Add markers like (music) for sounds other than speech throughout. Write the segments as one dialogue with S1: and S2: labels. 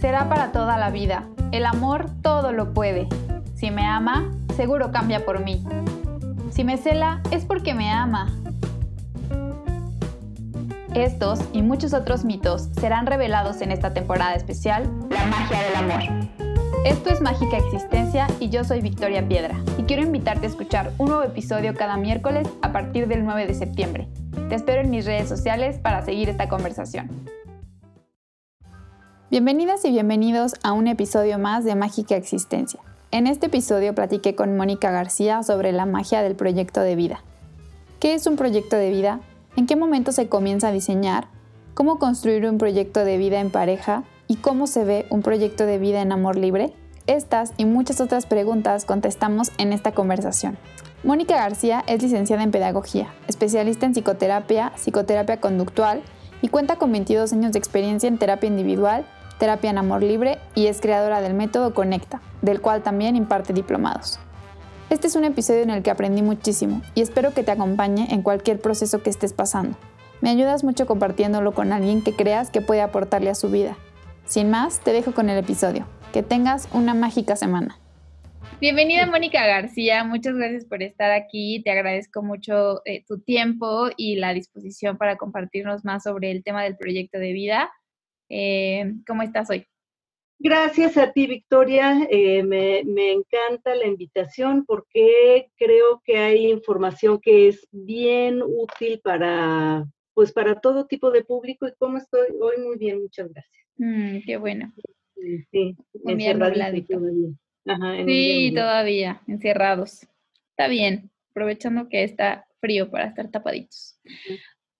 S1: será para toda la vida. El amor todo lo puede. Si me ama, seguro cambia por mí. Si me cela, es porque me ama. Estos y muchos otros mitos serán revelados en esta temporada especial, La magia del amor. Esto es Mágica Existencia y yo soy Victoria Piedra y quiero invitarte a escuchar un nuevo episodio cada miércoles a partir del 9 de septiembre. Te espero en mis redes sociales para seguir esta conversación. Bienvenidas y bienvenidos a un episodio más de Mágica Existencia. En este episodio platiqué con Mónica García sobre la magia del proyecto de vida. ¿Qué es un proyecto de vida? ¿En qué momento se comienza a diseñar? ¿Cómo construir un proyecto de vida en pareja? ¿Y cómo se ve un proyecto de vida en amor libre? Estas y muchas otras preguntas contestamos en esta conversación. Mónica García es licenciada en Pedagogía, especialista en psicoterapia, psicoterapia conductual y cuenta con 22 años de experiencia en terapia individual terapia en amor libre y es creadora del método Conecta, del cual también imparte diplomados. Este es un episodio en el que aprendí muchísimo y espero que te acompañe en cualquier proceso que estés pasando. Me ayudas mucho compartiéndolo con alguien que creas que puede aportarle a su vida. Sin más, te dejo con el episodio. Que tengas una mágica semana. Bienvenida Mónica García, muchas gracias por estar aquí. Te agradezco mucho eh, tu tiempo y la disposición para compartirnos más sobre el tema del proyecto de vida. Eh, ¿Cómo estás hoy?
S2: Gracias a ti, Victoria. Eh, me, encanta la invitación porque creo que hay información que es bien útil para, pues, para todo tipo de público. ¿Y cómo estoy hoy? Muy bien, muchas gracias.
S1: Mm, qué bueno. Sí, sí, todavía, encerrados. Está bien, aprovechando que está frío para estar tapaditos.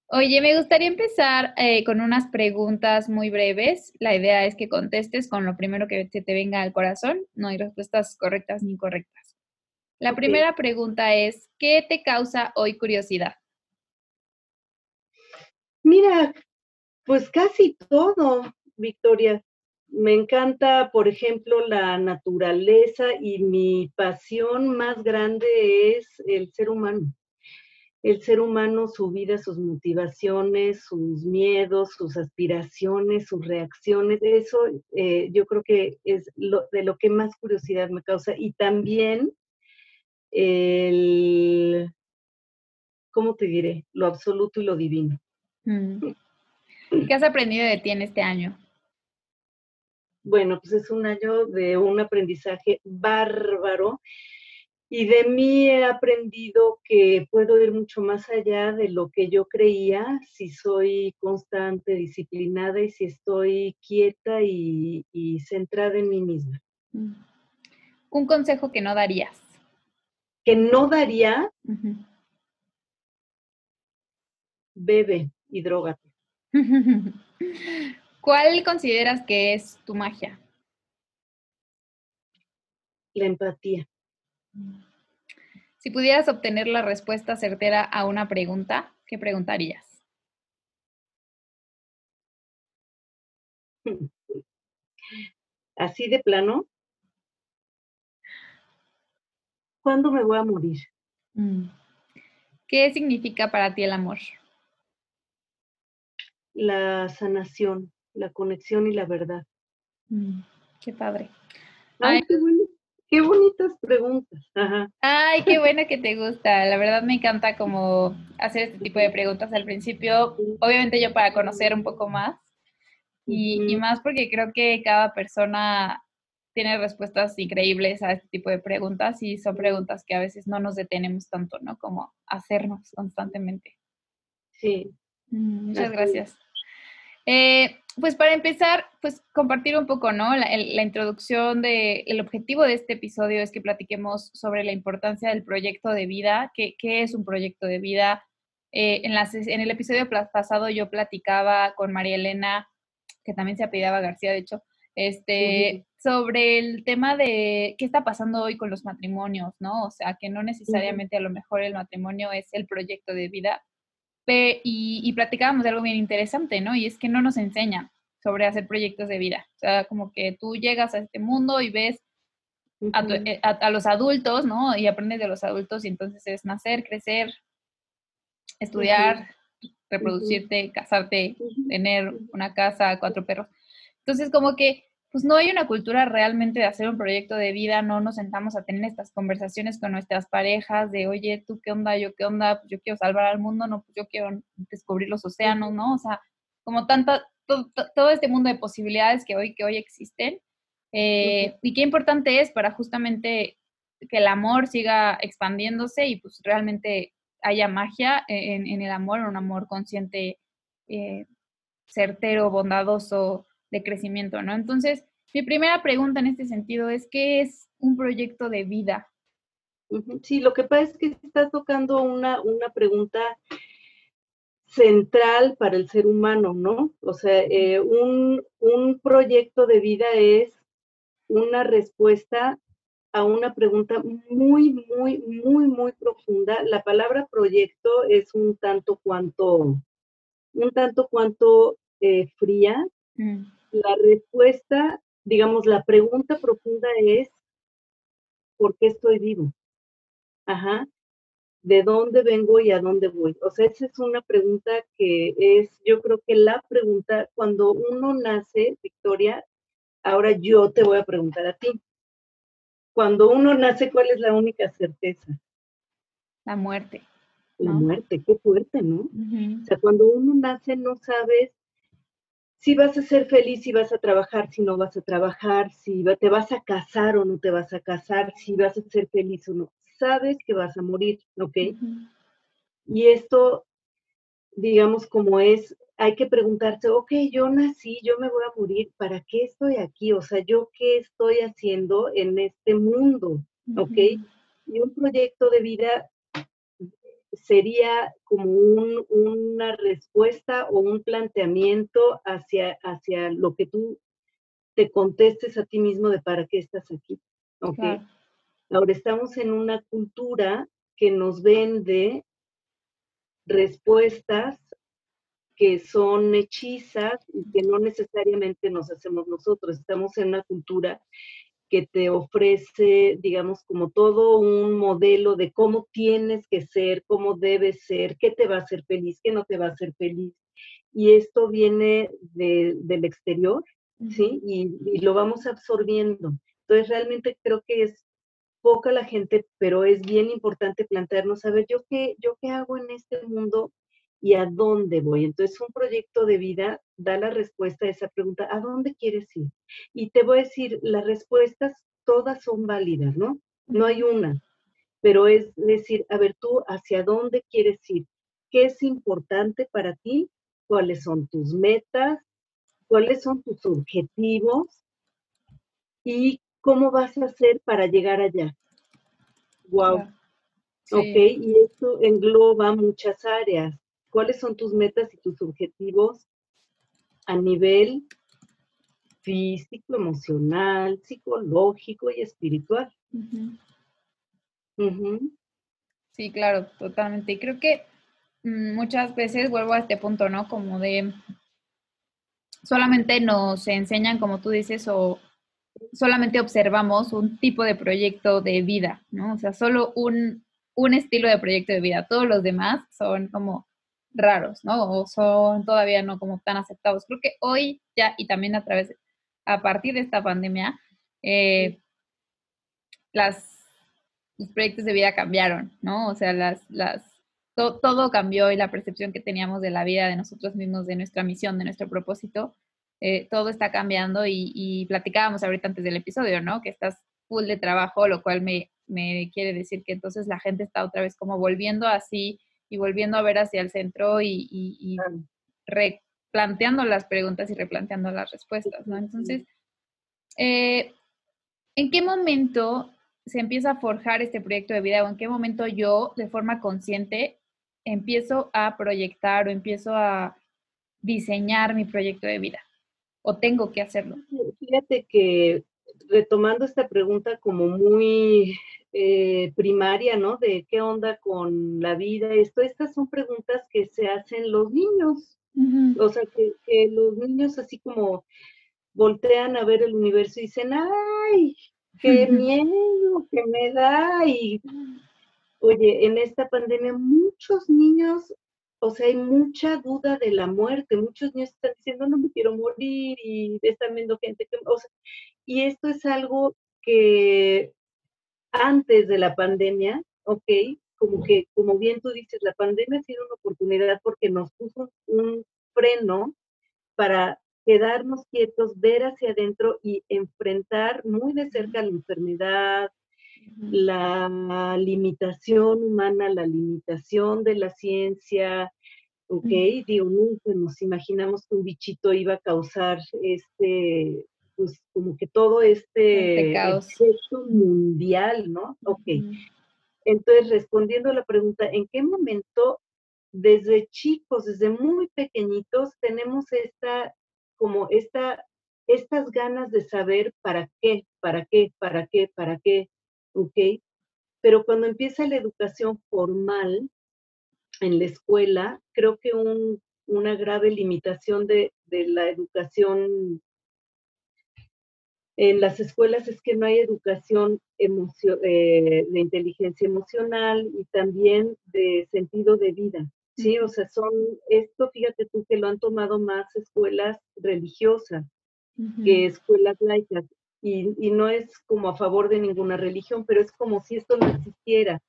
S1: Oye, me gustaría empezar eh, con unas preguntas muy breves. La idea es que contestes con lo primero que te venga al corazón. No hay respuestas correctas ni incorrectas. La primera pregunta es, ¿qué te causa hoy curiosidad?
S2: Mira, pues casi todo, Victoria. Me encanta, por ejemplo, la naturaleza y mi pasión más grande es el ser humano el ser humano, su vida, sus motivaciones, sus miedos, sus aspiraciones, sus reacciones, eso eh, yo creo que es de lo que más curiosidad me causa. Y también el, ¿cómo te diré? Lo absoluto y lo divino.
S1: Mm. ¿Qué has aprendido de ti en este año?
S2: Bueno, pues es un año de un aprendizaje bárbaro y de mí he aprendido que puedo ir mucho más allá de lo que yo creía si soy constante, disciplinada y si estoy quieta y, centrada en mí misma. Mm.
S1: Un consejo que no darías.
S2: Que no daría. Bebe y drogate. (laughs)
S1: ¿Cuál consideras que es tu magia?
S2: La empatía.
S1: Si pudieras obtener la respuesta certera a una pregunta, ¿qué preguntarías?
S2: Así de plano. ¿Cuándo me voy a morir? Mm.
S1: ¿Qué significa para ti el amor?
S2: La sanación, la conexión y la verdad.
S1: Mm, qué padre.
S2: Qué bonitas preguntas.
S1: Ay, qué bueno que te gusta. La verdad me encanta como hacer este tipo de preguntas al principio. Obviamente yo para conocer un poco más y, más porque creo que cada persona tiene respuestas increíbles a este tipo de preguntas y son preguntas que a veces no nos detenemos tanto, ¿no? Como hacernos constantemente.
S2: Sí.
S1: Mm, muchas gracias. Eh, pues para empezar, pues compartir un poco, ¿no? La, introducción de, el objetivo de este episodio es que platiquemos sobre la importancia del proyecto de vida, qué, qué es un proyecto de vida. Eh, en, las, en el episodio pasado yo platicaba con María Elena, que también se apellidaba García, de hecho, este, sobre el tema de qué está pasando hoy con los matrimonios, ¿no? O sea, que no necesariamente a lo mejor el matrimonio es el proyecto de vida, y, platicábamos de algo bien interesante, ¿no? Y es que no nos enseñan sobre hacer proyectos de vida. O sea, como que tú llegas a este mundo y ves eh, a, los adultos, ¿no? Y aprendes de los adultos y entonces es nacer, crecer, estudiar, reproducirte, casarte, tener una casa, cuatro perros. Entonces, como que, pues no hay una cultura realmente de hacer un proyecto de vida, no nos sentamos a tener estas conversaciones con nuestras parejas de, oye, tú qué onda, yo qué onda, pues yo quiero salvar al mundo, no, pues yo quiero descubrir los océanos, ¿no? O sea, como tanta, todo, este mundo de posibilidades que hoy, que hoy existen. Eh, y qué importante es para justamente que el amor siga expandiéndose y pues realmente haya magia en, el amor, un amor consciente, eh, certero, bondadoso, de crecimiento, ¿no? Entonces, mi primera pregunta en este sentido es, ¿qué es un proyecto de vida?
S2: Sí, lo que pasa es que estás tocando una, una pregunta central para el ser humano, ¿no? O sea, eh, un, un proyecto de vida es una respuesta a una pregunta muy, muy, muy, muy profunda. La palabra proyecto es un tanto cuanto, un tanto cuanto eh, fría. Mm. La respuesta, digamos, la pregunta profunda es, ¿por qué estoy vivo? Ajá. ¿De dónde vengo y a dónde voy? O sea, esa es una pregunta que es, yo creo que la pregunta, cuando uno nace, Victoria, ahora yo te voy a preguntar a ti cuando uno nace, ¿cuál es la única certeza?
S1: La muerte.
S2: La muerte, qué fuerte, ¿no? O sea, cuando uno nace no sabes si vas a ser feliz, si vas a trabajar, si no vas a trabajar, si te vas a casar o no te vas a casar, si vas a ser feliz o no. Sabes que vas a morir, ¿ok? Y esto, digamos, como es hay que preguntarse, ok, yo nací, yo me voy a morir, ¿para qué estoy aquí? O sea, ¿yo qué estoy haciendo en este mundo? ¿Ok? Y un proyecto de vida sería como una respuesta o un planteamiento hacia, hacia lo que tú te contestes a ti mismo de para qué estás aquí. ¿Ok? Ahora estamos en una cultura que nos vende respuestas que son hechizas y que no necesariamente nos hacemos nosotros. Estamos en una cultura que te ofrece, digamos, como todo un modelo de cómo tienes que ser, cómo debes ser, qué te va a hacer feliz, qué no te va a hacer feliz. Y esto viene del exterior, ¿sí? Y, y, lo vamos absorbiendo. Entonces, realmente creo que es poca la gente, pero es bien importante plantearnos, a ver, ¿yo qué, yo qué hago en este mundo y a dónde voy. Entonces, un proyecto de vida da la respuesta a esa pregunta, ¿a dónde quieres ir? Y te voy a decir, las respuestas todas son válidas, ¿no? No hay una, pero es decir, a ver, tú, ¿hacia dónde quieres ir? ¿Qué es importante para ti? ¿Cuáles son tus metas? ¿Cuáles son tus objetivos? ¿Y cómo vas a hacer para llegar allá? Wow. Ok, y esto engloba muchas áreas cuáles son tus metas y tus objetivos a nivel físico, emocional, psicológico y espiritual.
S1: Sí, claro, totalmente. Y creo que mm, muchas veces vuelvo a este punto, ¿no? Como de solamente nos enseñan, como tú dices, o solamente observamos un tipo de proyecto de vida, ¿no? O sea, solo un, un estilo de proyecto de vida. Todos los demás son como raros, ¿no? O son todavía no como tan aceptados. Creo que hoy ya y también a través, a partir de esta pandemia, eh, las, los proyectos de vida cambiaron, ¿no? O sea, las, las, todo cambió y la percepción que teníamos de la vida, de nosotros mismos, de nuestra misión, de nuestro propósito, eh, todo está cambiando y, y, platicábamos ahorita antes del episodio, ¿no? Que estás full de trabajo, lo cual me, me quiere decir que entonces la gente está otra vez como volviendo así y volviendo a ver hacia el centro y, replanteando las preguntas y replanteando las respuestas, ¿no? Entonces, eh, ¿en qué momento se empieza a forjar este proyecto de vida o en qué momento yo, de forma consciente, empiezo a proyectar o empiezo a diseñar mi proyecto de vida? ¿O tengo que hacerlo?
S2: Fíjate que retomando esta pregunta como muy eh, primaria, ¿no? De qué onda con la vida, esto, estas son preguntas que se hacen los niños. O sea, que, los niños así como voltean a ver el universo y dicen, ay, qué miedo que me da. Y oye, en esta pandemia muchos niños o sea, hay mucha duda de la muerte. Muchos niños están diciendo, no me quiero morir y están viendo gente que, o sea, y esto es algo que antes de la pandemia, ok, como que, como bien tú dices, la pandemia ha sido una oportunidad porque nos puso un freno para quedarnos quietos, ver hacia adentro y enfrentar muy de cerca la enfermedad, la limitación humana, la limitación de la ciencia, ¿ok? Digo, nunca nos imaginamos que un bichito iba a causar este, pues como que todo este,
S1: este
S2: mundial, ¿no? Ok. Entonces, respondiendo a la pregunta, ¿en qué momento desde chicos, desde muy pequeñitos, tenemos esta, como esta, estas ganas de saber para qué, para qué, para qué, para qué, ¿ok? Pero cuando empieza la educación formal en la escuela, creo que una grave limitación de, la educación en las escuelas es que no hay educación eh, de inteligencia emocional y también de sentido de vida. Sí, o sea, son, esto fíjate tú que lo han tomado más escuelas religiosas que escuelas laicas y, no es como a favor de ninguna religión, pero es como si esto no existiera.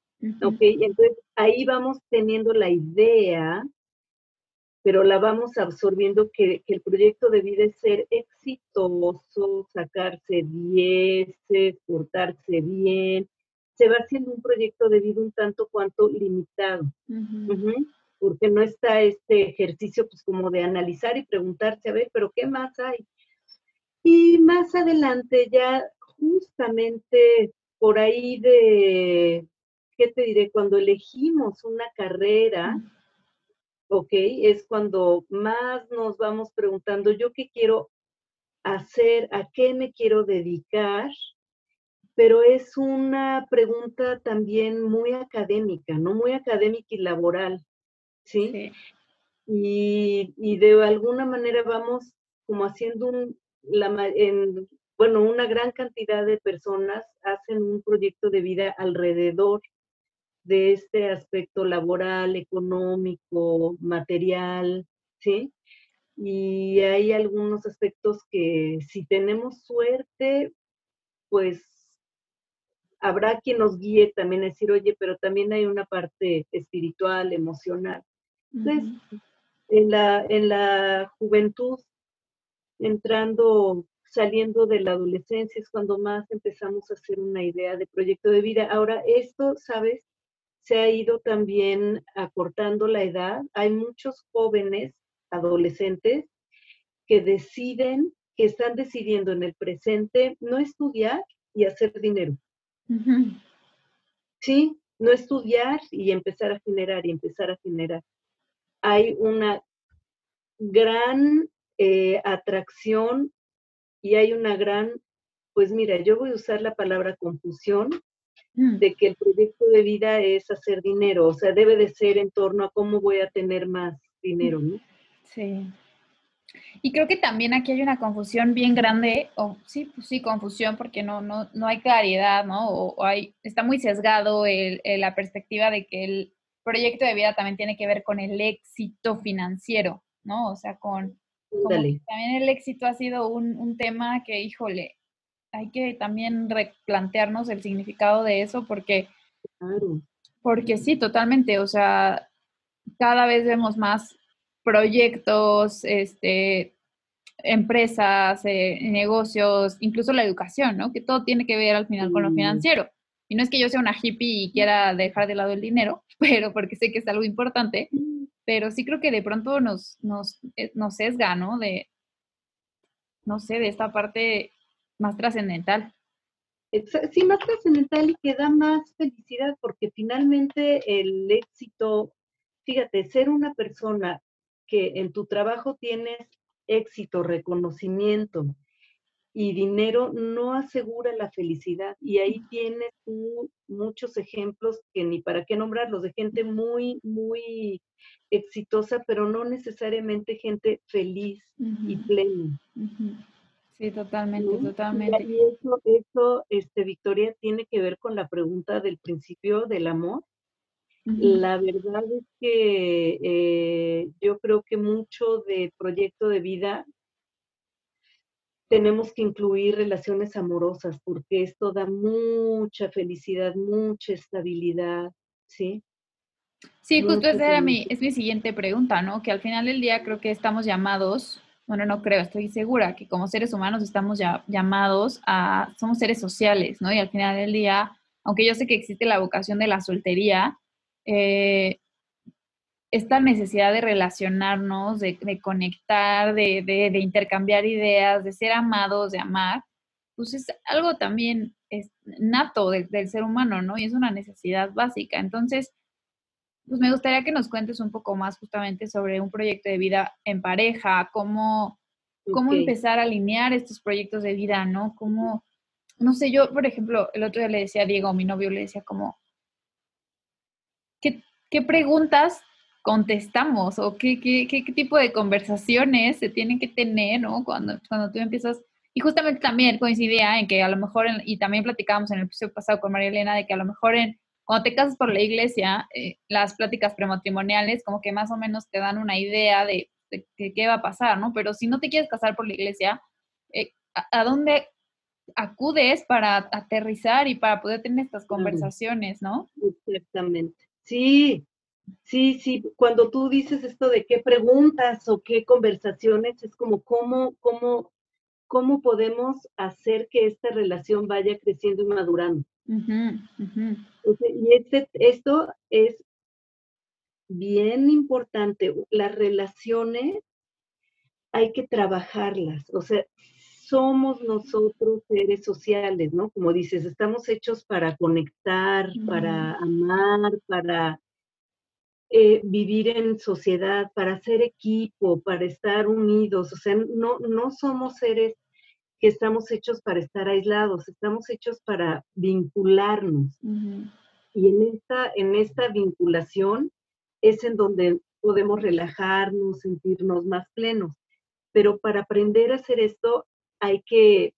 S2: ¿Ok? Entonces ahí vamos teniendo la idea, pero la vamos absorbiendo que, el proyecto de vida es ser exitoso, sacarse dieces, portarse bien. Se va haciendo un proyecto de vida un tanto cuanto limitado. porque no está este ejercicio pues como de analizar y preguntarse, a ver, pero ¿qué más hay? Y más adelante, ya justamente por ahí de, ¿qué te diré? Cuando elegimos una carrera, ¿ok? Es cuando más nos vamos preguntando, ¿yo qué quiero hacer? ¿A qué me quiero dedicar? Pero es una pregunta también muy académica, ¿no? Muy académica y laboral, ¿sí? Y, y de alguna manera vamos como haciendo un, la, en, bueno, una gran cantidad de personas hacen un proyecto de vida alrededor de este aspecto laboral, económico, material, ¿sí? Y hay algunos aspectos que si tenemos suerte, pues habrá quien nos guíe también a decir, oye, pero también hay una parte espiritual, emocional. Entonces, en, la, en la juventud entrando, saliendo de la adolescencia es cuando más empezamos a hacer una idea de proyecto de vida. Ahora, esto, ¿sabes? Se ha ido también acortando la edad. Hay muchos jóvenes, adolescentes, que deciden, que están decidiendo en el presente no estudiar y hacer dinero. Sí, no estudiar y empezar a generar y empezar a generar. Hay una gran eh, atracción y hay una gran, pues mira, yo voy a usar la palabra confusión. De que el proyecto de vida es hacer dinero, o sea, debe de ser en torno a cómo voy a tener más dinero, ¿no?
S1: Sí. Y creo que también aquí hay una confusión bien grande, o sí, pues sí, confusión, porque no, no, no hay claridad, ¿no? O, hay, está muy sesgado el, la perspectiva de que el proyecto de vida también tiene que ver con el éxito financiero, ¿no? O sea, con, también el éxito ha sido un, tema que, híjole, hay que también replantearnos el significado de eso porque, porque sí, totalmente, o sea, cada vez vemos más proyectos, este, empresas, eh, negocios, incluso la educación, ¿no? Que todo tiene que ver al final con lo financiero. Y no es que yo sea una hippie y quiera dejar de lado el dinero, (laughs) pero porque sé que es algo importante, pero sí creo que de pronto nos, nos, eh, nos sesga, ¿no? De, no sé, de esta parte más trascendental.
S2: Sí, más trascendental y que da más felicidad, porque finalmente el éxito, fíjate, ser una persona que en tu trabajo tienes éxito, reconocimiento, y dinero no asegura la felicidad. Y ahí tienes tú muchos ejemplos que ni para qué nombrarlos, de gente muy, muy exitosa, pero no necesariamente gente feliz y plena.
S1: Sí, totalmente, totalmente.
S2: Y eso, eso, este, Victoria, tiene que ver con la pregunta del principio del amor. La verdad es que eh, yo creo que mucho de proyecto de vida tenemos que incluir relaciones amorosas porque esto da mucha felicidad, mucha estabilidad, ¿sí?
S1: Sí, justo esa era mi, es mi siguiente pregunta, ¿no? Que al final del día creo que estamos llamados, bueno, no creo, estoy segura que como seres humanos estamos ya llamados a, somos seres sociales, ¿no? Y al final del día, aunque yo sé que existe la vocación de la soltería, eh, esta necesidad de relacionarnos, de, conectar, de, intercambiar ideas, de ser amados, de amar, pues es algo también nato del ser humano, ¿no? Y es una necesidad básica. Entonces, pues me gustaría que nos cuentes un poco más justamente sobre un proyecto de vida en pareja, cómo, cómo empezar a alinear estos proyectos de vida, ¿no? Cómo, no sé, yo, por ejemplo, el otro día le decía a Diego, mi novio, le decía como, ¿qué, qué preguntas contestamos o qué, qué, qué, tipo de conversaciones se tienen que tener, ¿no? Cuando, cuando tú empiezas, y justamente también coincidía en que a lo mejor, y también platicábamos en el episodio pasado con María Elena, de que a lo mejor en, cuando te casas por la iglesia, eh, las pláticas prematrimoniales como que más o menos te dan una idea de, qué va a pasar, ¿no? Pero si no te quieres casar por la iglesia, eh, ¿a, dónde acudes para aterrizar y para poder tener estas conversaciones, ¿no?
S2: Exactamente. Sí, Sí, sí, cuando tú dices esto de qué preguntas o qué conversaciones, es como cómo, cómo, cómo podemos hacer que esta relación vaya creciendo y madurando. Y este, esto es bien importante. Las relaciones hay que trabajarlas. O sea, somos nosotros seres sociales, ¿no? Como dices, estamos hechos para conectar, para amar, para eh, vivir en sociedad, para ser equipo, para estar unidos. O sea, no, no somos seres que estamos hechos para estar aislados, estamos hechos para vincularnos. Y en esta, en esta vinculación es en donde podemos relajarnos, sentirnos más plenos. Pero para aprender a hacer esto hay que,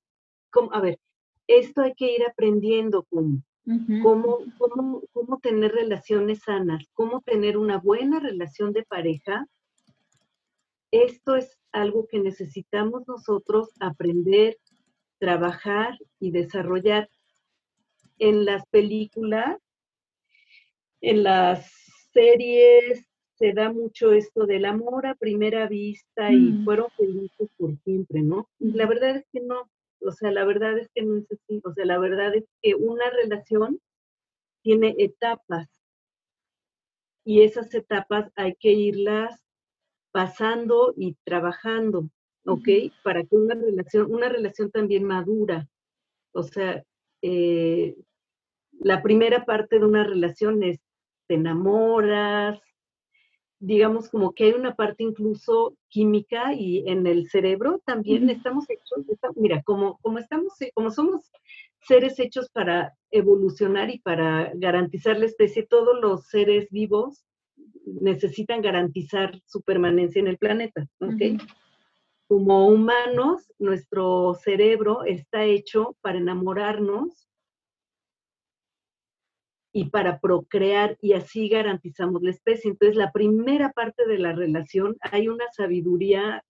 S2: a ver, esto hay que ir aprendiendo como cómo, cómo, tener relaciones sanas, cómo tener una buena relación de pareja. Esto es algo que necesitamos nosotros aprender, trabajar y desarrollar en las películas, en las series, se da mucho esto del amor a primera vista y mm. fueron felices por siempre, ¿no? la verdad es que no, o sea, la verdad es que no es así. O sea, la verdad es que una relación tiene etapas y esas etapas hay que irlas pasando y trabajando, ¿ok? Para que una relación, una relación también madura. O sea, eh, la primera parte de una relación es te enamoras, digamos como que hay una parte incluso química y en el cerebro también estamos hechos, mira, como, como estamos, como somos seres hechos para evolucionar y para garantizar la especie, todos los seres vivos necesitan garantizar su permanencia en el planeta, ¿ok? Como humanos, nuestro cerebro está hecho para enamorarnos y para procrear y así garantizamos la especie. Entonces, la primera parte de la relación hay una sabiduría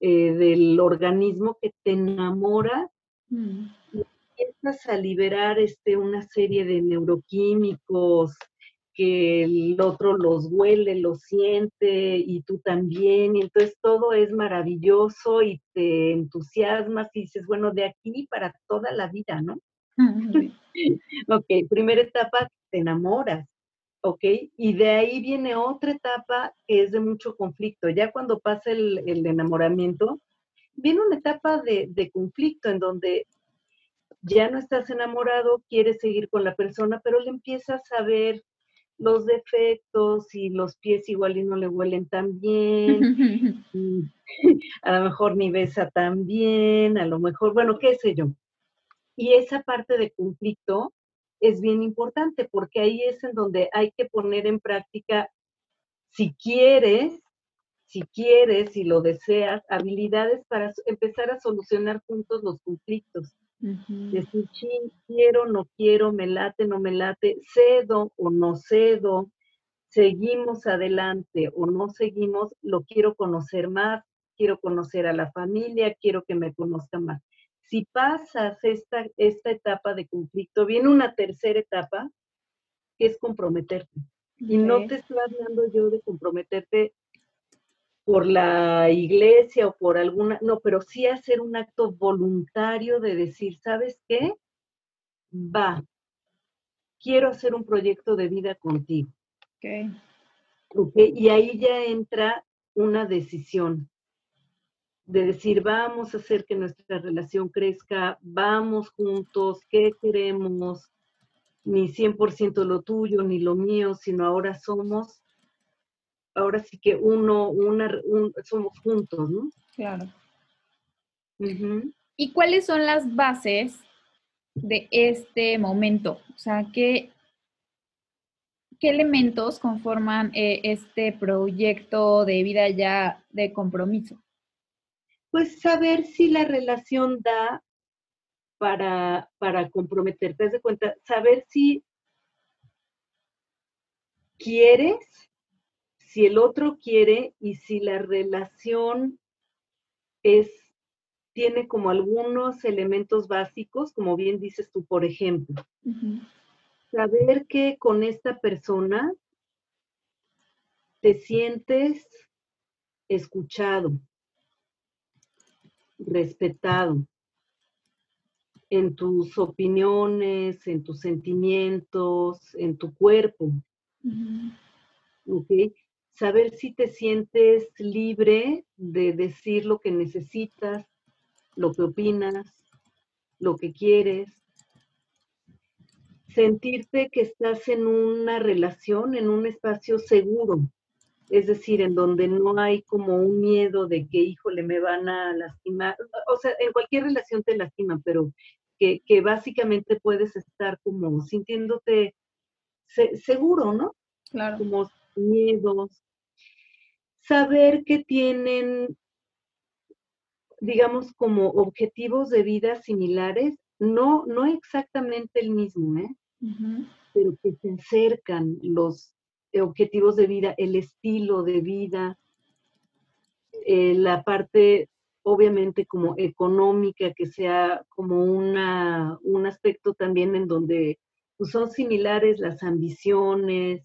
S2: eh, del organismo que te enamora mm. y empiezas a liberar este, una serie de neuroquímicos que el otro los huele, los siente y tú también, y entonces todo es maravilloso y te entusiasmas y dices, bueno, de aquí para toda la vida, ¿no? (laughs) ok, primera etapa, te enamoras, ¿ok? Y de ahí viene otra etapa que es de mucho conflicto. Ya cuando pasa el, enamoramiento, viene una etapa de, de, conflicto en donde ya no estás enamorado, quieres seguir con la persona, pero le empiezas a ver los defectos y los pies igual y no le huelen tan bien, (laughs) (laughs) a lo mejor ni besa tan bien, a lo mejor, bueno, qué sé yo. Y esa parte de conflicto es bien importante porque ahí es en donde hay que poner en práctica, si quieres, si quieres, si lo deseas, habilidades para empezar a solucionar juntos los conflictos. Decir, quiero, no quiero, me late, no me late, cedo o no cedo, seguimos adelante o no seguimos, lo quiero conocer más, quiero conocer a la familia, quiero que me conozca más. Si pasas esta, esta etapa de conflicto, viene una tercera etapa, que es comprometerte. Y no te estoy hablando yo de comprometerte por la iglesia o por alguna, no, pero sí hacer un acto voluntario de decir, ¿sabes qué? Va, quiero hacer un proyecto de vida contigo. Okay. Y ahí ya entra una decisión de decir, vamos a hacer que nuestra relación crezca, vamos juntos, ¿qué queremos? Ni 100% lo tuyo, ni lo mío, sino ahora somos, ahora sí que uno, una, somos juntos, ¿no?
S1: Claro. ¿Y cuáles son las bases de este momento? O sea, ¿qué, qué elementos conforman eh, este proyecto de vida ya de compromiso?
S2: pues saber si la relación da para, para comprometerte. de cuenta, saber si quieres, si el otro quiere y si la relación es, tiene como algunos elementos básicos, como bien dices tú, por ejemplo. Saber que con esta persona te sientes escuchado, respetado en tus opiniones, en tus sentimientos, en tu cuerpo. Saber si te sientes libre de decir lo que necesitas, lo que opinas, lo que quieres. Sentirte que estás en una relación, en un espacio seguro, es decir, en donde no hay como un miedo de que, híjole, me van a lastimar, o sea, en cualquier relación te lastiman, pero que, básicamente puedes estar como sintiéndote seguro, ¿no?
S1: Claro.
S2: Como miedos. Saber que tienen, digamos, como objetivos de vida similares, no, no exactamente el mismo, ¿eh? Pero que se acercan los, objetivos de vida, el estilo de vida, eh, la parte obviamente como económica, que sea como una, un aspecto también en donde pues, son similares las ambiciones,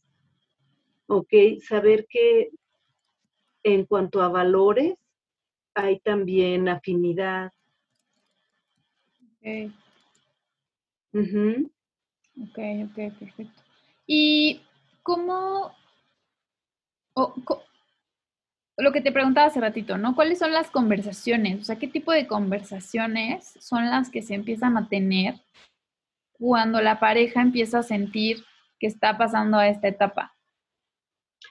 S2: ¿ok? Saber que en cuanto a valores hay también afinidad.
S1: Ok. Ok, ok, perfecto. Y ¿cómo, lo que te preguntaba hace ratito, ¿no? ¿Cuáles son las conversaciones? O sea, ¿qué tipo de conversaciones son las que se empiezan a tener cuando la pareja empieza a sentir que está pasando a esta etapa?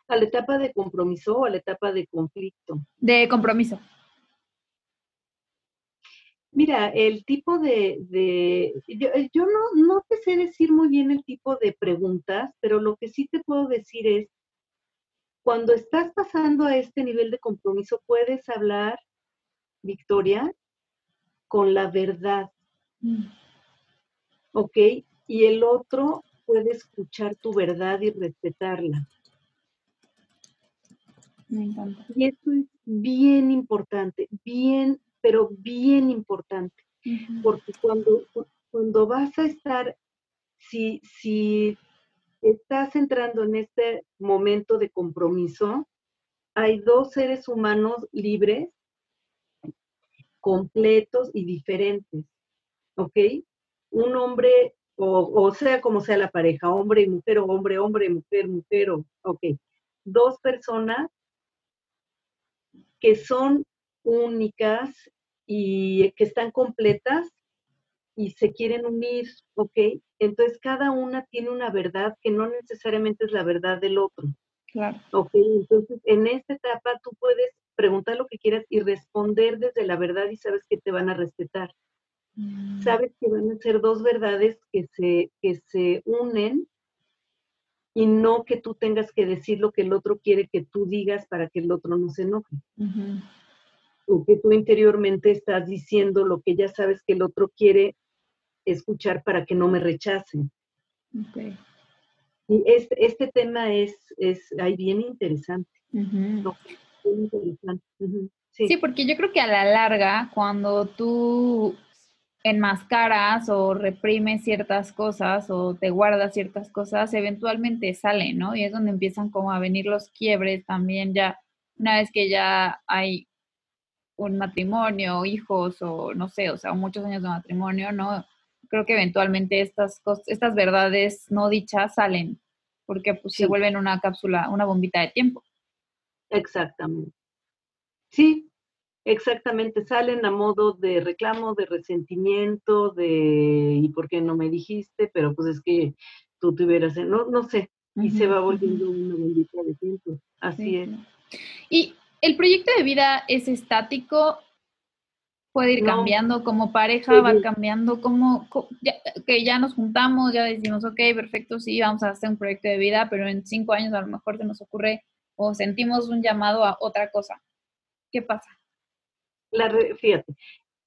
S2: ¿A la etapa de compromiso o a la etapa de conflicto?
S1: De compromiso.
S2: Mira, el tipo de, yo, eh, yo, no, no te sé decir muy bien el tipo de preguntas, pero lo que sí te puedo decir es, cuando estás pasando a este nivel de compromiso, puedes hablar, Victoria, con la verdad. Mm. ¿Ok? Y el otro puede escuchar tu verdad y respetarla.
S1: Me encanta.
S2: Y esto es bien importante, bien pero bien importante, porque cuando, cuando vas a estar, si, si estás entrando en este momento de compromiso, hay dos seres humanos libres, completos y diferentes, ¿ok? Un hombre, o, sea como sea la pareja, hombre y mujer, o hombre, hombre, mujer, mujer, ok. Dos personas que son únicas y que están completas y se quieren unir, ¿ok? Entonces cada una tiene una verdad que no necesariamente es la verdad del otro.
S1: Claro.
S2: ¿Ok? Entonces en esta etapa tú puedes preguntar lo que quieras y responder desde la verdad y sabes que te van a respetar. Mm. Sabes que van a ser dos verdades que se, que se unen y no que tú tengas que decir lo que el otro quiere que tú digas para que el otro no se enoje. O que tú interiormente estás diciendo lo que ya sabes que el otro quiere escuchar para que no me rechacen. Y este, este tema es, es ahí bien interesante. interesante.
S1: sí. porque yo creo que a la larga, cuando tú enmascaras o reprimes ciertas cosas o te guardas ciertas cosas, eventualmente salen, ¿no? Y es donde empiezan como a venir los quiebres también ya, una vez que ya hay un matrimonio, hijos o no sé, o sea, muchos años de matrimonio, ¿no? Creo que eventualmente estas, estas verdades no dichas salen, porque pues se vuelven una cápsula, una bombita de tiempo.
S2: Exactamente. Sí, Exactamente, salen a modo de reclamo, de resentimiento, de ¿y por qué no me dijiste? Pero pues es que tú tuvieras, no, no sé, y se va volviendo una bendita de tiempo. Así es.
S1: ¿Y el proyecto de vida es estático? ¿Puede ir cambiando como pareja? ¿Va cambiando? como que ya nos juntamos, ya decimos, ok, perfecto, sí, vamos a hacer un proyecto de vida, pero en cinco años a lo mejor se nos ocurre o sentimos un llamado a otra cosa. ¿Qué pasa?
S2: La, fíjate,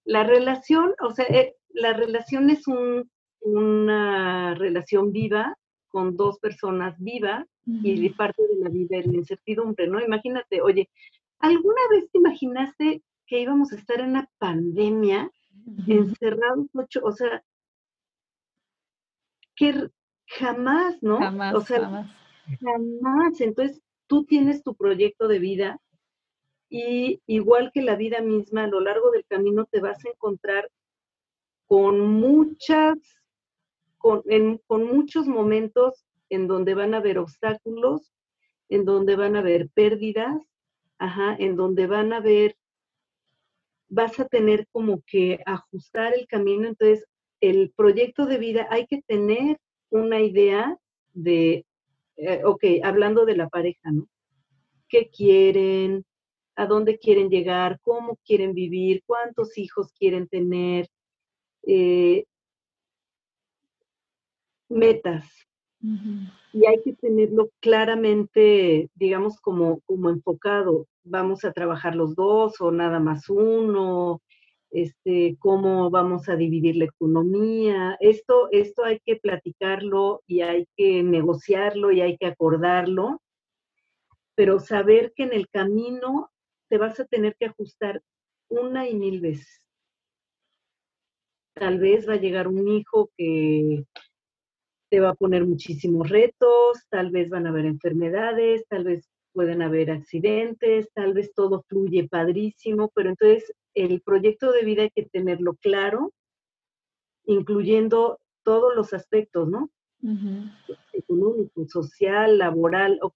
S2: la relación, o sea, eh, la relación es una relación viva con dos personas vivas y parte de la vida es la incertidumbre, ¿no? Imagínate, oye, ¿alguna vez te imaginaste que íbamos a estar en una pandemia encerrados ocho, o sea, que jamás, ¿no?
S1: Jamás,
S2: o sea,
S1: jamás.
S2: Jamás. Entonces, tú tienes tu proyecto de vida y igual que la vida misma, a lo largo del camino te vas a encontrar con muchas, con, con muchos momentos en donde van a haber obstáculos, en donde van a haber pérdidas, ajá, en donde van a haber, vas a tener como que ajustar el camino. Entonces, el proyecto de vida hay que tener una idea de, eh, ok, hablando de la pareja, ¿no? ¿Qué quieren? A dónde quieren llegar, cómo quieren vivir, cuántos hijos quieren tener, eh, metas. Y hay que tenerlo claramente, digamos, como, como enfocado. Vamos a trabajar los dos o nada más uno, este, cómo vamos a dividir la economía. Esto, esto hay que platicarlo y hay que negociarlo y hay que acordarlo, pero saber que en el camino te vas a tener que ajustar una y mil veces. Tal vez va a llegar un hijo que te va a poner muchísimos retos, tal vez van a haber enfermedades, tal vez pueden haber accidentes, tal vez todo fluye padrísimo, pero entonces el proyecto de vida hay que tenerlo claro, incluyendo todos los aspectos, ¿no? Económico, social, laboral, ok,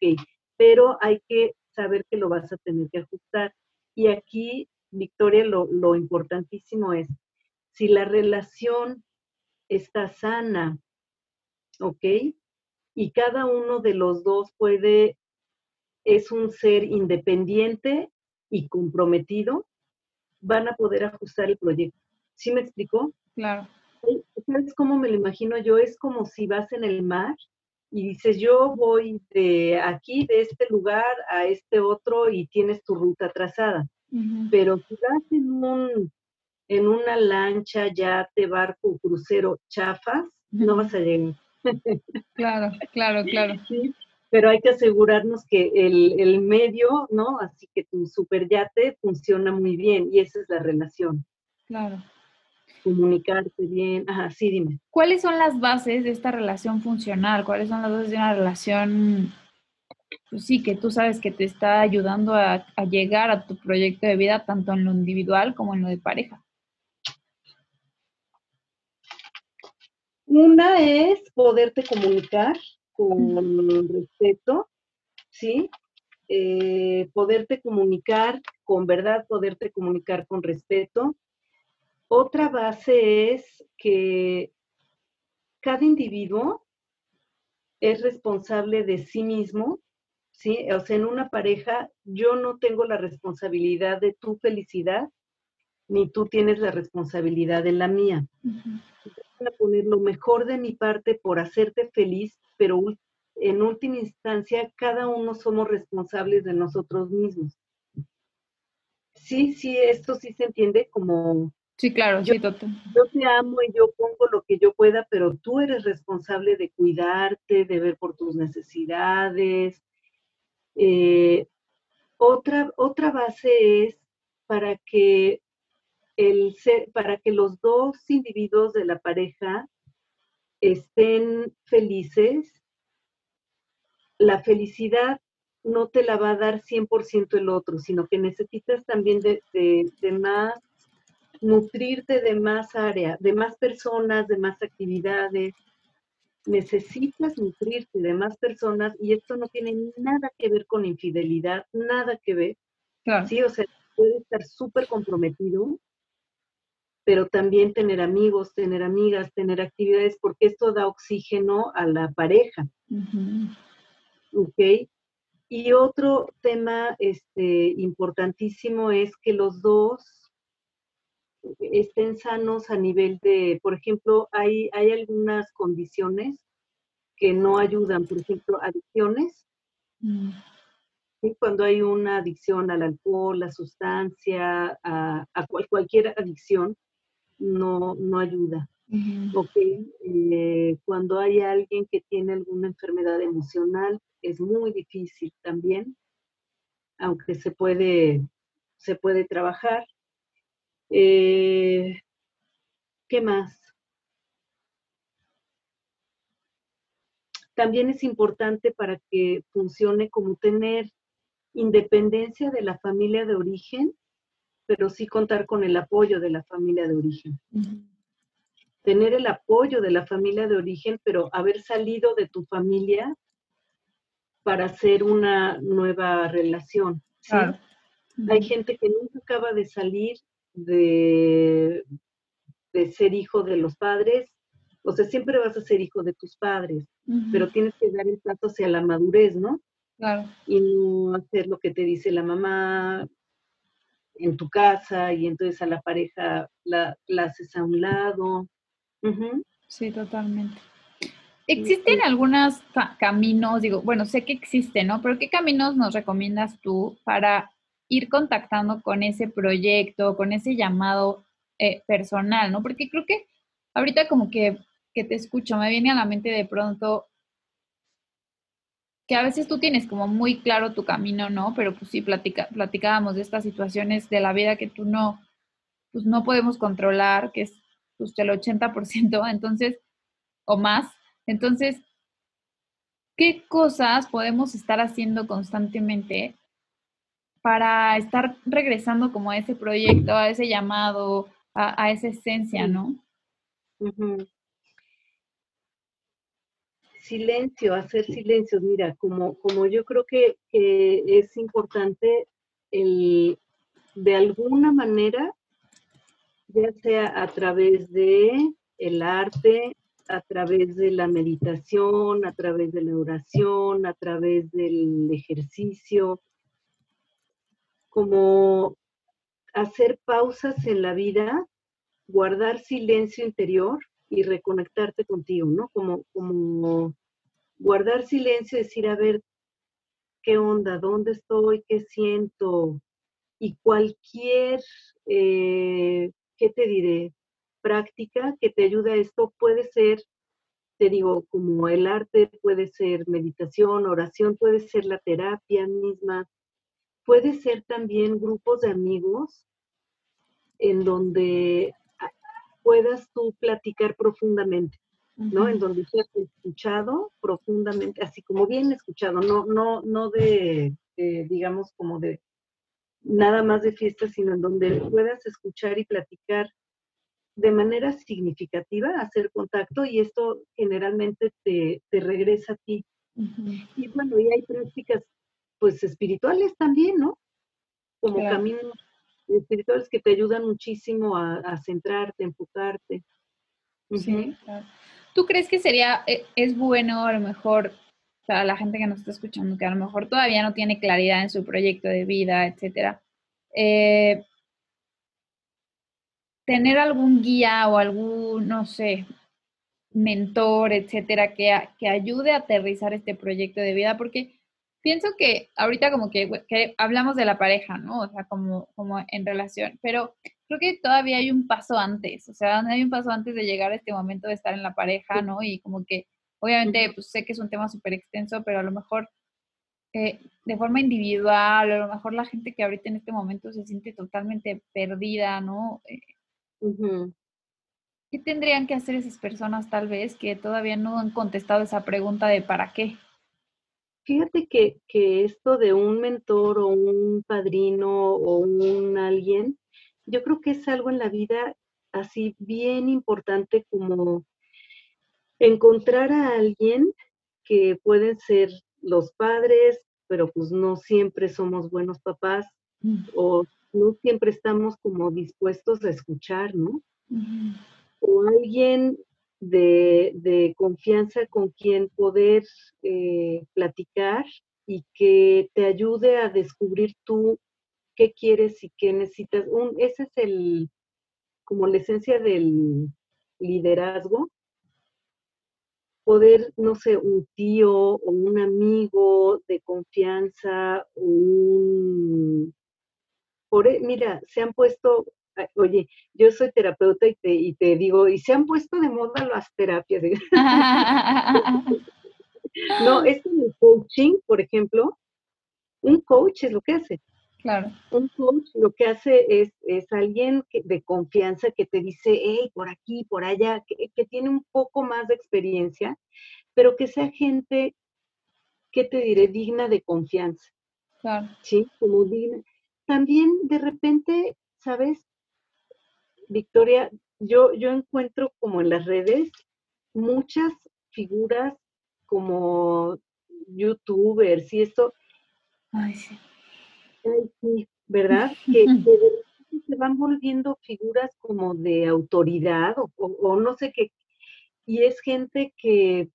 S2: pero hay que saber que lo vas a tener que ajustar. Y aquí, Victoria, lo, importantísimo es, si la relación está sana, ¿ok? Y cada uno de los dos puede, es un ser independiente y comprometido, van a poder ajustar el proyecto. ¿Sí me explicó?
S1: Claro.
S2: ¿Sabes cómo me lo imagino yo? Es como si vas en el mar y dices, yo voy de aquí, de este lugar a este otro y tienes tu ruta trazada. Pero si vas en, un, en una lancha, yate, barco, crucero, chafas, no vas a llegar.
S1: claro, claro, claro.
S2: pero hay que asegurarnos que el, el medio, ¿no? Así que tu superyate funciona muy bien y esa es la relación.
S1: Claro
S2: comunicarte bien. Ajá, sí, dime.
S1: ¿Cuáles son las bases de esta relación funcional? ¿Cuáles son las bases de una relación, pues sí, que tú sabes que te está ayudando a, llegar a tu proyecto de vida, tanto en lo individual como en lo de pareja?
S2: Una es poderte comunicar con respeto, ¿sí? Eh, poderte comunicar con verdad, poderte comunicar con respeto, otra base es que cada individuo es responsable de sí mismo, ¿sí? O sea, en una pareja yo no tengo la responsabilidad de tu felicidad, ni tú tienes la responsabilidad de la mía. Voy a poner lo mejor de mi parte por hacerte feliz, pero en última instancia cada uno somos responsables de nosotros mismos. Sí, sí, esto sí se entiende como
S1: Sí, claro,
S2: yo,
S1: sí, total.
S2: Yo te amo y yo pongo lo que yo pueda, pero tú eres responsable de cuidarte, de ver por tus necesidades. Eh, otra, otra base es para que, el para que los dos individuos de la pareja estén felices. La felicidad no te la va a dar 100% el otro, sino que necesitas también de, de más nutrirte de más área, de más personas, de más actividades. Necesitas nutrirte de más personas y esto no tiene nada que ver con infidelidad, nada que ver. Sí, o sea, puede estar súper comprometido, pero también tener amigos, tener amigas, tener actividades, porque esto da oxígeno a la pareja. ¿Ok? Y otro tema este, importantísimo es que los dos estén sanos a nivel de, por ejemplo, hay, hay algunas condiciones que no ayudan, por ejemplo, adicciones. Mm. Cuando hay una adicción al alcohol, la sustancia, a, cualquier adicción, no, no ayuda. Eh, cuando hay alguien que tiene alguna enfermedad emocional, es muy difícil también, aunque se puede, se puede trabajar. Eh, ¿Qué más? También es importante para que funcione como tener independencia de la familia de origen, pero sí contar con el apoyo de la familia de origen. Tener el apoyo de la familia de origen, pero haber salido de tu familia para hacer una nueva relación. Hay gente que nunca acaba de salir de, de ser hijo de los padres, o sea, siempre vas a ser hijo de tus padres, pero tienes que dar el paso hacia la madurez, ¿no?
S1: Claro.
S2: Y no hacer lo que te dice la mamá en tu casa y entonces a la pareja la, haces a un lado.
S1: Sí, totalmente. ¿Existen algunos caminos, digo, bueno, sé que existen, ¿no? Pero ¿qué caminos nos recomiendas tú para ir contactando con ese proyecto, con ese llamado eh, personal, ¿no? Porque creo que ahorita como que, que te escucho, me viene a la mente de pronto que a veces tú tienes como muy claro tu camino, ¿no? Pero pues sí, platica, platicábamos de estas situaciones de la vida que tú no, pues no podemos controlar, que es pues el 80%, (laughs) entonces, o más. Entonces, ¿qué cosas podemos estar haciendo constantemente para estar regresando como a ese proyecto, a ese llamado, a, esa esencia, ¿no?
S2: Silencio, hacer silencio. Mira, como, como yo creo que, es importante el, de alguna manera, ya sea a través de el arte, a través de la meditación, a través de la oración, a través del ejercicio, como hacer pausas en la vida, guardar silencio interior y reconectarte contigo, ¿no? Como, como guardar silencio y decir, a ver, ¿qué onda? ¿Dónde estoy? ¿Qué siento? Y cualquier, eh, ¿qué te diré? Práctica que te ayude a esto puede ser, te digo, como el arte, puede ser meditación, oración, puede ser la terapia misma, puede ser también grupos de amigos en donde puedas tú platicar profundamente, ¿no? En donde seas escuchado profundamente, así como bien escuchado, no, no, no de, digamos, como de nada más de fiesta, sino en donde puedas escuchar y platicar de manera significativa, hacer contacto y esto generalmente te, regresa a ti. Y bueno, y hay prácticas pues espirituales también, ¿no? Como caminos espirituales que te ayudan muchísimo a, centrarte, a enfocarte.
S1: Sí, claro. ¿Tú crees que sería, e, es bueno a lo mejor, para la gente que nos está escuchando, que a lo mejor todavía no tiene claridad en su proyecto de vida, etcétera, eh, tener algún guía o algún, no sé, mentor, etcétera, que, que ayude a aterrizar este proyecto de vida? Porque pienso que ahorita como que, hablamos de la pareja, ¿no? O sea, como, como en relación, pero creo que todavía hay un paso antes, o sea, hay un paso antes de llegar a este momento de estar en la pareja, ¿no? Y como que, obviamente, pues sé que es un tema súper extenso, pero a lo mejor eh, de forma individual, a lo mejor la gente que ahorita en este momento se siente totalmente perdida, ¿no? Eh, ¿Qué tendrían que hacer esas personas tal vez que todavía no han contestado esa pregunta de para qué?
S2: Fíjate que, esto de un mentor o un padrino o un alguien, yo creo que es algo en la vida así bien importante como encontrar a alguien que pueden ser los padres, pero pues no siempre somos buenos papás mm. o no siempre estamos como dispuestos a escuchar, ¿no? O alguien de, confianza con quien poder eh, platicar y que te ayude a descubrir tú qué quieres y qué necesitas. Un, ese es el, como la esencia del liderazgo. Poder, no sé, un tío o un amigo de confianza, un... Por, e, mira, se han puesto oye, yo soy terapeuta y te, y te digo, y se han puesto de moda las terapias. (laughs) (laughs) no, es el coaching, por ejemplo, un coach es lo que hace.
S1: Claro.
S2: Un coach lo que hace es, es alguien de confianza que te dice, hey, por aquí, por allá, que, que, tiene un poco más de experiencia, pero que sea gente, ¿qué te diré? Digna de confianza.
S1: Claro.
S2: Sí, como digna. También de repente, ¿sabes? Victoria, yo, yo encuentro como en las redes muchas figuras como youtubers y esto.
S1: Ay, sí.
S2: Ay, sí, ¿verdad? (laughs) Que, se van volviendo figuras como de autoridad o, no sé qué. Y es gente que,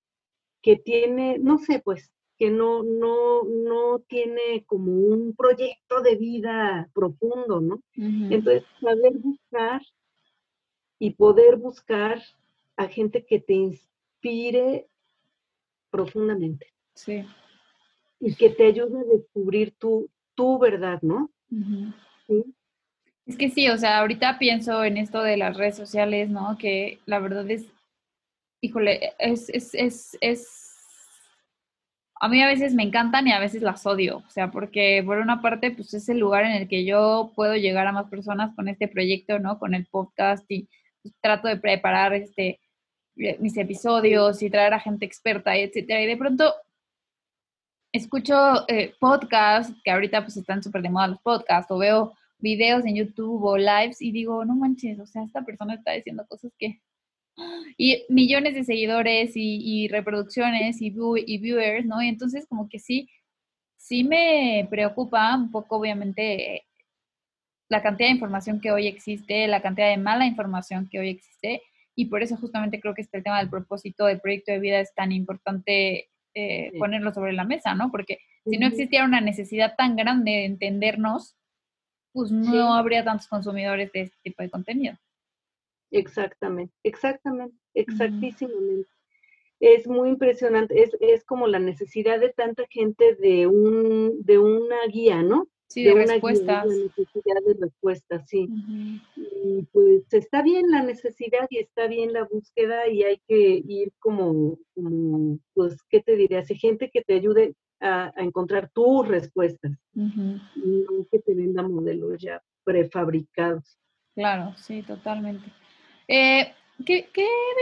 S2: que tiene, no sé, pues, que no, no, no tiene como un proyecto de vida profundo, ¿no? Entonces, saber buscar y poder buscar a gente que te inspire profundamente.
S1: Sí.
S2: Y que te ayude a descubrir tu, tu verdad, ¿no?
S1: ¿Sí? Es que sí, o sea, ahorita pienso en esto de las redes sociales, ¿no? Que la verdad es, híjole, es, es, es, es, a mí a veces me encantan y a veces las odio, o sea, porque por una parte, pues es el lugar en el que yo puedo llegar a más personas con este proyecto, ¿no? Con el podcast y trato de preparar este, eh, mis episodios y traer a gente experta, y etcétera. Y de pronto escucho eh, podcasts, que ahorita pues están súper de moda los podcasts, o veo videos en YouTube o lives y digo, no manches, o sea, esta persona está diciendo cosas que... Y millones de seguidores y, reproducciones y, y viewers, ¿no? Y entonces como que sí, sí me preocupa un poco, obviamente, la cantidad de información que hoy existe, la cantidad de mala información que hoy existe, y por eso justamente creo que este el tema del propósito del proyecto de vida es tan importante eh, ponerlo sobre la mesa, ¿no? Porque si no existiera una necesidad tan grande de entendernos, pues no habría tantos consumidores de este tipo de contenido.
S2: Exactamente, exactamente, exactísimamente. Es muy impresionante, es, es como la necesidad de tanta gente de un, de una guía, ¿no?
S1: Sí, de, respuestas.
S2: necesidad de respuestas, sí. Y pues está bien la necesidad y está bien la búsqueda y hay que ir como, pues, ¿qué te diría? Hace gente que te ayude a, encontrar tus respuestas, no que te venda modelos ya prefabricados.
S1: Claro, sí, totalmente. Eh, ¿qué,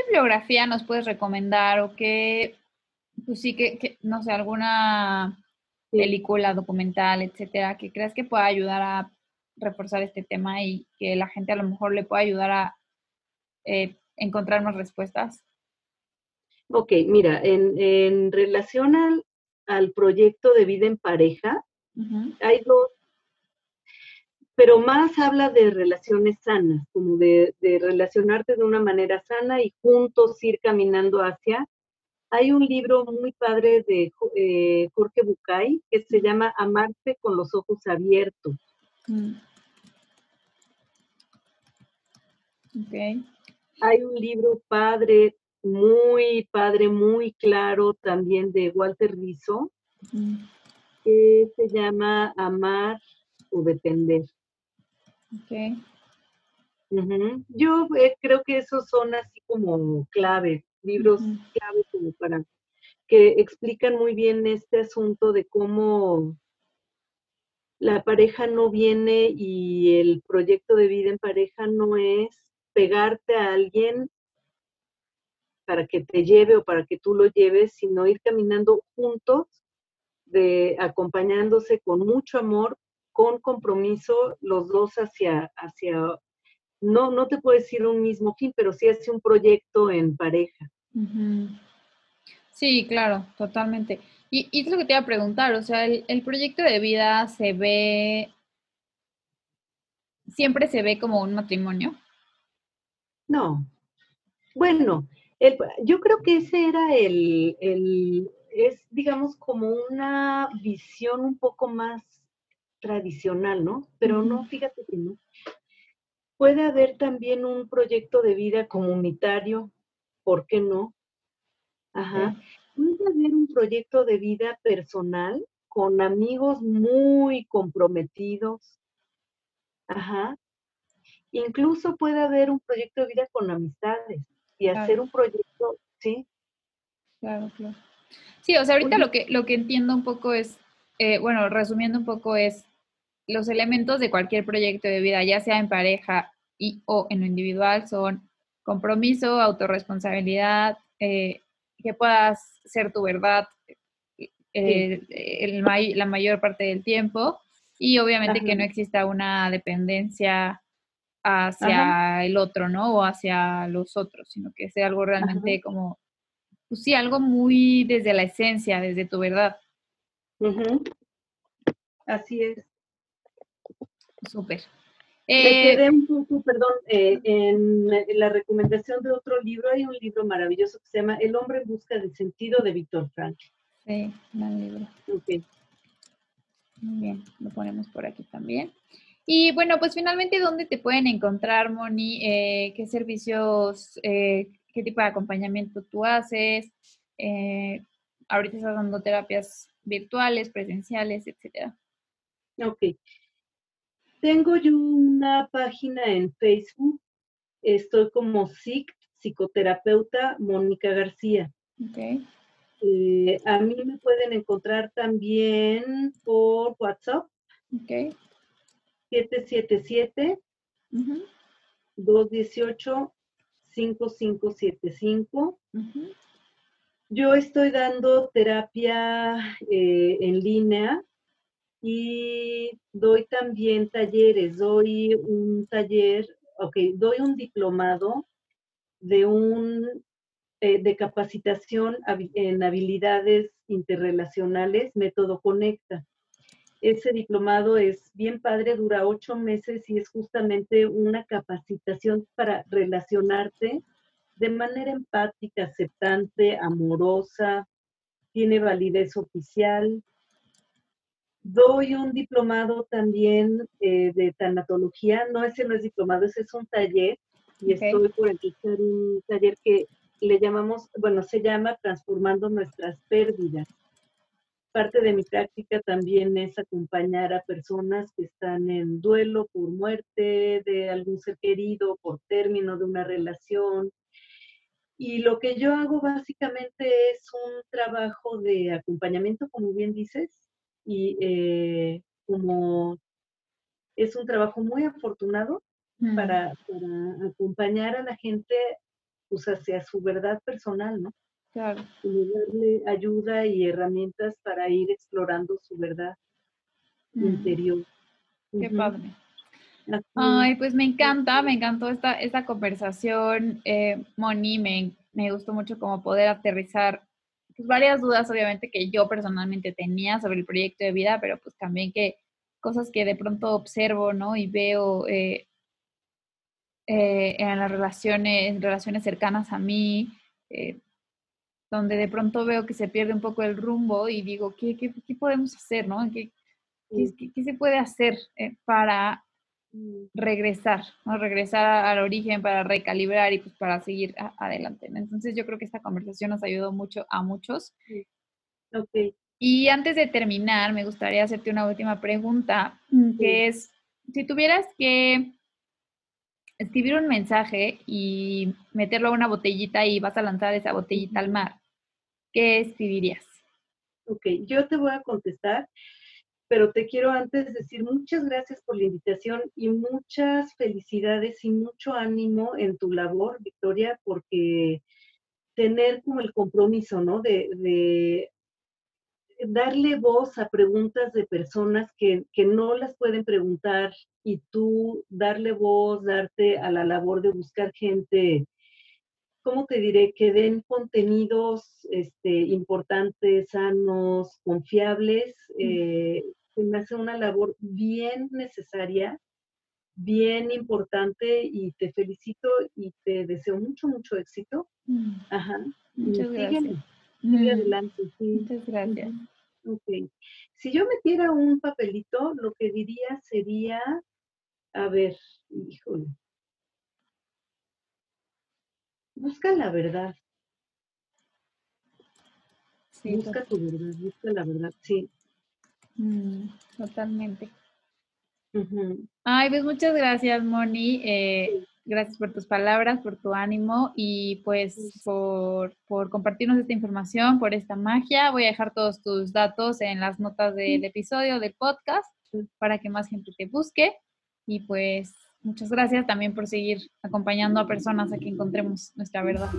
S1: bibliografía nos puedes recomendar o qué, pues sí, que no sé, alguna película, documental, etcétera, que creas que pueda ayudar a reforzar este tema y que la gente a lo mejor le pueda ayudar a eh, encontrar más respuestas?
S2: Ok, mira, en, relación al, proyecto de vida en pareja, hay dos, pero más habla de relaciones sanas, como de, de relacionarte de una manera sana y juntos ir caminando hacia hay un libro muy padre de eh, Jorge Bucay que se llama Amarse con los ojos abiertos. Mm. Hay un libro padre, muy padre, muy claro también de Walter Rizzo, mm. que se llama Amar o Depender.
S1: Ok.
S2: Yo eh, creo que esos son así como claves, libros claves como para que explican muy bien este asunto de cómo la pareja no viene y el proyecto de vida en pareja no es pegarte a alguien para que te lleve o para que tú lo lleves, sino ir caminando juntos, de, acompañándose con mucho amor, con compromiso, los dos hacia, hacia no, no te puedo decir un mismo fin, pero sí hacia un proyecto en pareja.
S1: Sí, claro, totalmente. Y, y, es lo que te iba a preguntar, o sea, el, proyecto de vida se ve, siempre se ve como un matrimonio.
S2: No. Bueno, yo creo que ese era el, el, es digamos como una visión un poco más tradicional, ¿no? Pero no, fíjate que no. Puede haber también un proyecto de vida comunitario, ¿por qué no? Ajá. Puede haber un proyecto de vida personal con amigos muy comprometidos. Ajá. Incluso puede haber un proyecto de vida con amistades y hacer un proyecto, ¿sí?
S1: Claro, claro. Sí, o sea, ahorita lo que, lo que entiendo un poco es, eh, bueno, resumiendo un poco es los elementos de cualquier proyecto de vida, ya sea en pareja y o en lo individual, son compromiso, autorresponsabilidad, eh, que puedas ser tu verdad eh, la mayor parte del tiempo y obviamente que no exista una dependencia hacia el otro, ¿no? O hacia los otros, sino que sea algo realmente como, pues sí, algo muy desde la esencia, desde tu verdad.
S2: Así es.
S1: Súper.
S2: Me eh, quedé un poco, perdón, eh, en, la recomendación de otro libro. Hay un libro maravilloso que se llama El hombre en busca del sentido de Víctor Frank.
S1: Sí, un libro.
S2: Ok.
S1: Muy bien, lo ponemos por aquí también. Y bueno, pues finalmente, ¿dónde te pueden encontrar, Moni? Eh, ¿Qué servicios, qué tipo de acompañamiento tú haces? ahorita estás dando terapias virtuales, presenciales, etcétera.
S2: Ok. Tengo yo una página en Facebook. Estoy como SIC, psicoterapeuta Mónica García.
S1: Okay.
S2: Eh, a mí me pueden encontrar también por WhatsApp.
S1: Okay.
S2: 777 218 5575. Yo estoy dando terapia eh, en línea y doy también talleres, doy un taller, ok, doy un diplomado de un eh, de capacitación en habilidades interrelacionales, método Conecta. Ese diplomado es bien padre, dura ocho meses y es justamente una capacitación para relacionarte de manera empática, aceptante, amorosa, tiene validez oficial, Doy un diplomado también eh, de tanatología, no, ese no es diplomado, ese es un taller y estoy por empezar un taller que le llamamos, bueno, se llama Transformando nuestras pérdidas. Parte de mi práctica también es acompañar a personas que están en duelo por muerte de algún ser querido, por término de una relación. Y lo que yo hago básicamente es un trabajo de acompañamiento, como bien dices, y eh, como es un trabajo muy afortunado mm. para, acompañar a la gente pues, hacia su verdad personal, ¿no?
S1: Claro.
S2: Y darle ayuda y herramientas para ir explorando su verdad mm. interior.
S1: Qué padre. Ay, pues me encanta, me encantó esta, esta conversación, eh, Moni, me, me gustó mucho como poder aterrizar pues, varias dudas, obviamente, que yo personalmente tenía sobre el proyecto de vida, pero pues también que cosas que de pronto observo, ¿no? Y veo eh, eh, en las relaciones, en relaciones cercanas a mí, eh, donde de pronto veo que se pierde un poco el rumbo y digo, ¿qué, qué, qué podemos hacer, no? ¿Qué, qué, qué se puede hacer para regresar, ¿no? regresar al origen para recalibrar y pues para seguir adelante. Entonces yo creo que esta conversación nos ayudó mucho a muchos.
S2: Ok.
S1: Y antes de terminar, me gustaría hacerte una última pregunta, mm, que es, si tuvieras que escribir un mensaje y meterlo a una botellita y vas a lanzar esa botellita al mar, ¿qué escribirías?
S2: Ok, yo te voy a contestar, pero te quiero antes decir muchas gracias por la invitación y muchas felicidades y mucho ánimo en tu labor, Victoria, porque tener como el compromiso, ¿no? De, darle voz a preguntas de personas que, que, no las pueden preguntar y tú darle voz, darte a la labor de buscar gente, ¿cómo te diré? Que den contenidos este, importantes, sanos, confiables. Eh, me hace una labor bien necesaria, bien importante y te felicito y te deseo mucho, mucho éxito. Mm. Ajá.
S1: Muchas gracias.
S2: Sigue adelante,
S1: Muchas gracias.
S2: Ok. Si yo metiera un papelito, lo que diría sería, a ver, híjole, busca la verdad. busca tu verdad, busca la verdad, sí.
S1: Mm, totalmente. Ay, pues muchas gracias, Moni. Eh, gracias por tus palabras, por tu ánimo y pues por, por, compartirnos esta información, por esta magia. Voy a dejar todos tus datos en las notas del episodio del podcast para que más gente te busque. Y pues muchas gracias también por seguir acompañando a personas a que encontremos nuestra verdad.